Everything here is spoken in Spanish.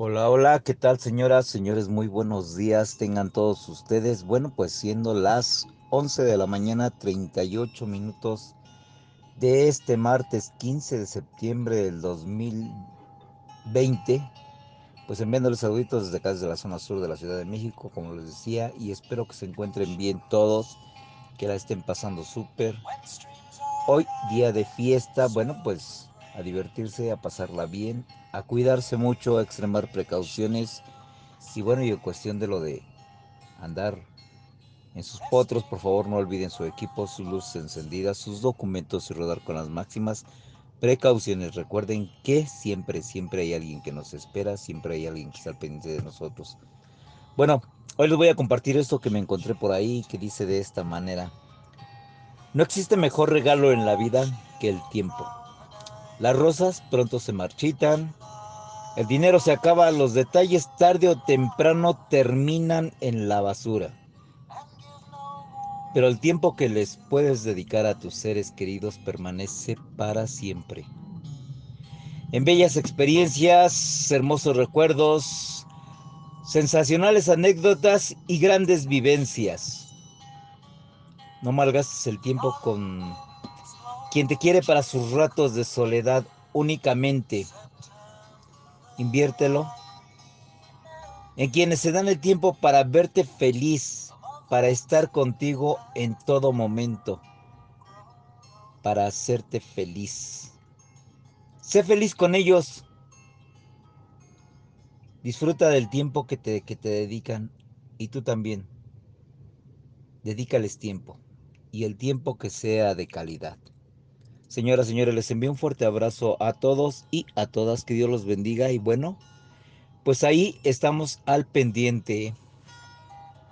Hola, hola, ¿qué tal señoras, señores? Muy buenos días, tengan todos ustedes. Bueno, pues siendo las 11 de la mañana, 38 minutos de este martes 15 de septiembre del 2020, pues enviándoles saluditos desde acá, desde la zona sur de la Ciudad de México, como les decía, y espero que se encuentren bien todos, que la estén pasando súper. Hoy, día de fiesta, bueno, pues a divertirse, a pasarla bien, a cuidarse mucho, a extremar precauciones. Y bueno, y en cuestión de lo de andar en sus potros, por favor no olviden su equipo, sus luces encendidas, sus documentos y rodar con las máximas precauciones. Recuerden que siempre, siempre hay alguien que nos espera, siempre hay alguien que está pendiente de nosotros. Bueno, hoy les voy a compartir esto que me encontré por ahí, que dice de esta manera. No existe mejor regalo en la vida que el tiempo. Las rosas pronto se marchitan, el dinero se acaba, los detalles tarde o temprano terminan en la basura. Pero el tiempo que les puedes dedicar a tus seres queridos permanece para siempre. En bellas experiencias, hermosos recuerdos, sensacionales anécdotas y grandes vivencias. No malgastes el tiempo con quien te quiere para sus ratos de soledad únicamente. Inviértelo en quienes se dan el tiempo para verte feliz, para estar contigo en todo momento, para hacerte feliz. Sé feliz con ellos. Disfruta del tiempo que te, que te dedican y tú también. Dedícales tiempo y el tiempo que sea de calidad. Señoras, señores, les envío un fuerte abrazo a todos y a todas. Que Dios los bendiga. Y bueno, pues ahí estamos al pendiente.